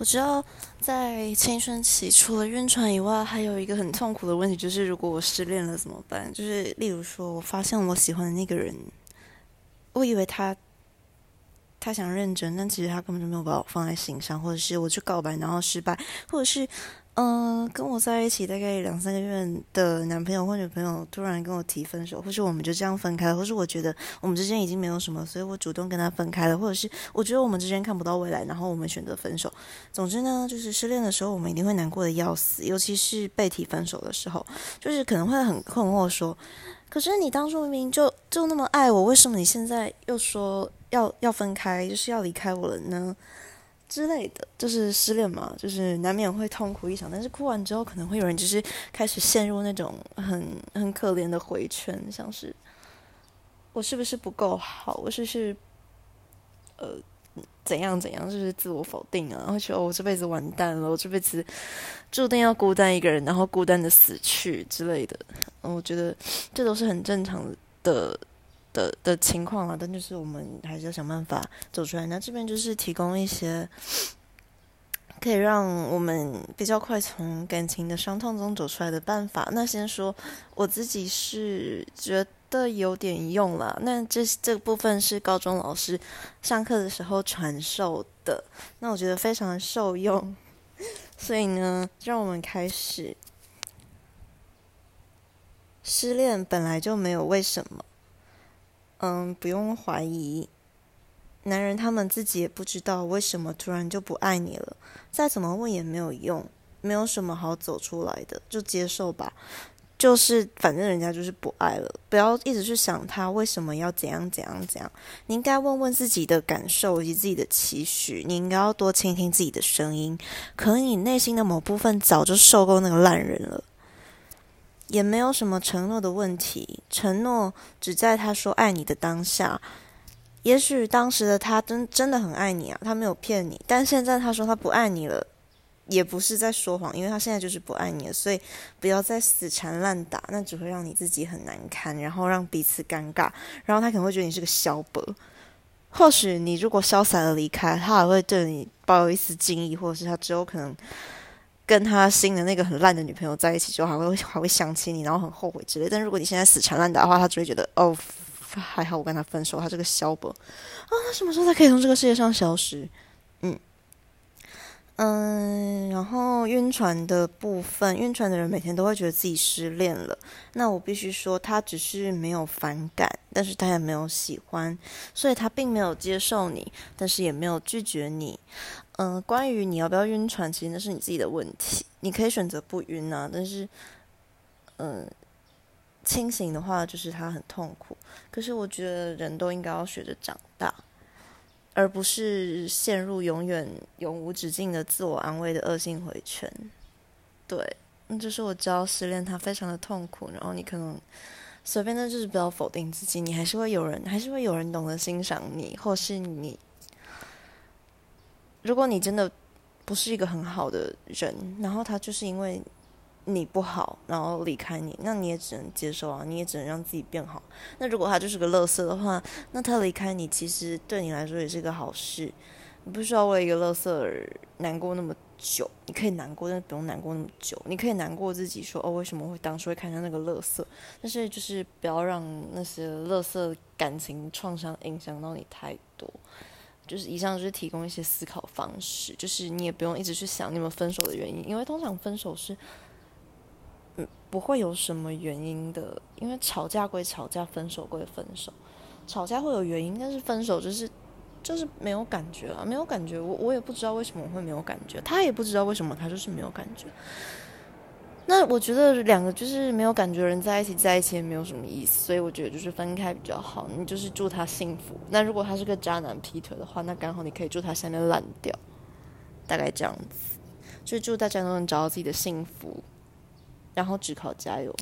我知道，在青春期除了晕船以外，还有一个很痛苦的问题，就是如果我失恋了怎么办？就是例如说，我发现我喜欢的那个人，我以为他他想认真，但其实他根本就没有把我放在心上，或者是我去告白然后失败，或者是。嗯，跟我在一起大概两三个月的男朋友或女朋友突然跟我提分手，或是我们就这样分开了，或是我觉得我们之间已经没有什么，所以我主动跟他分开了，或者是我觉得我们之间看不到未来，然后我们选择分手。总之呢，就是失恋的时候，我们一定会难过的要死，尤其是被提分手的时候，就是可能会很困惑，说：“可是你当初明明就就那么爱我，为什么你现在又说要要分开，就是要离开我了呢？”之类的，就是失恋嘛，就是难免会痛哭一场。但是哭完之后，可能会有人就是开始陷入那种很很可怜的回圈，像是我是不是不够好？我是不是呃怎样怎样？就是自我否定啊，然后觉得我这辈子完蛋了，我这辈子注定要孤单一个人，然后孤单的死去之类的。我觉得这都是很正常的。的的情况啊，但就是我们还是要想办法走出来。那这边就是提供一些可以让我们比较快从感情的伤痛中走出来的办法。那先说我自己是觉得有点用了。那这这个部分是高中老师上课的时候传授的，那我觉得非常的受用。所以呢，让我们开始。失恋本来就没有为什么。嗯，不用怀疑，男人他们自己也不知道为什么突然就不爱你了。再怎么问也没有用，没有什么好走出来的，就接受吧。就是反正人家就是不爱了，不要一直去想他为什么要怎样怎样怎样。你应该问问自己的感受以及自己的期许，你应该要多倾听自己的声音。可能你内心的某部分早就受够那个烂人了。也没有什么承诺的问题，承诺只在他说爱你的当下。也许当时的他真真的很爱你啊，他没有骗你。但现在他说他不爱你了，也不是在说谎，因为他现在就是不爱你了。所以不要再死缠烂打，那只会让你自己很难堪，然后让彼此尴尬。然后他可能会觉得你是个小伯。或许你如果潇洒的离开，他还会对你抱有一丝敬意，或者是他之后可能。跟他新的那个很烂的女朋友在一起，之后还会还会想起你，然后很后悔之类。但如果你现在死缠烂打的话，他只会觉得哦，还好我跟他分手，他这个小本啊，他什么时候才可以从这个世界上消失？嗯嗯，然后晕船的部分，晕船的人每天都会觉得自己失恋了。那我必须说，他只是没有反感，但是他也没有喜欢，所以他并没有接受你，但是也没有拒绝你。嗯，关于你要不要晕船，其实那是你自己的问题。你可以选择不晕啊，但是，嗯，清醒的话就是他很痛苦。可是我觉得人都应该要学着长大，而不是陷入永远永无止境的自我安慰的恶性回圈。对，那就是我知道失恋他非常的痛苦，然后你可能随便的就是不要否定自己，你还是会有人，还是会有人懂得欣赏你，或是你。如果你真的不是一个很好的人，然后他就是因为你不好，然后离开你，那你也只能接受啊，你也只能让自己变好。那如果他就是个乐色的话，那他离开你，其实对你来说也是个好事。你不需要为一个乐色而难过那么久，你可以难过，但不用难过那么久。你可以难过自己说哦，为什么会当初会看上那个乐色？但是就是不要让那些乐色感情创伤影响到你太多。就是以上就是提供一些思考方式，就是你也不用一直去想你们分手的原因，因为通常分手是，嗯，不会有什么原因的，因为吵架归吵架，分手归分手，吵架会有原因，但是分手就是就是没有感觉了，没有感觉，我我也不知道为什么我会没有感觉，他也不知道为什么他就是没有感觉。那我觉得两个就是没有感觉的人在一起，在一起也没有什么意思，所以我觉得就是分开比较好。你就是祝他幸福。那如果他是个渣男劈腿的话，那刚好你可以祝他下面烂掉，大概这样子。就是祝大家都能找到自己的幸福，然后只考加油。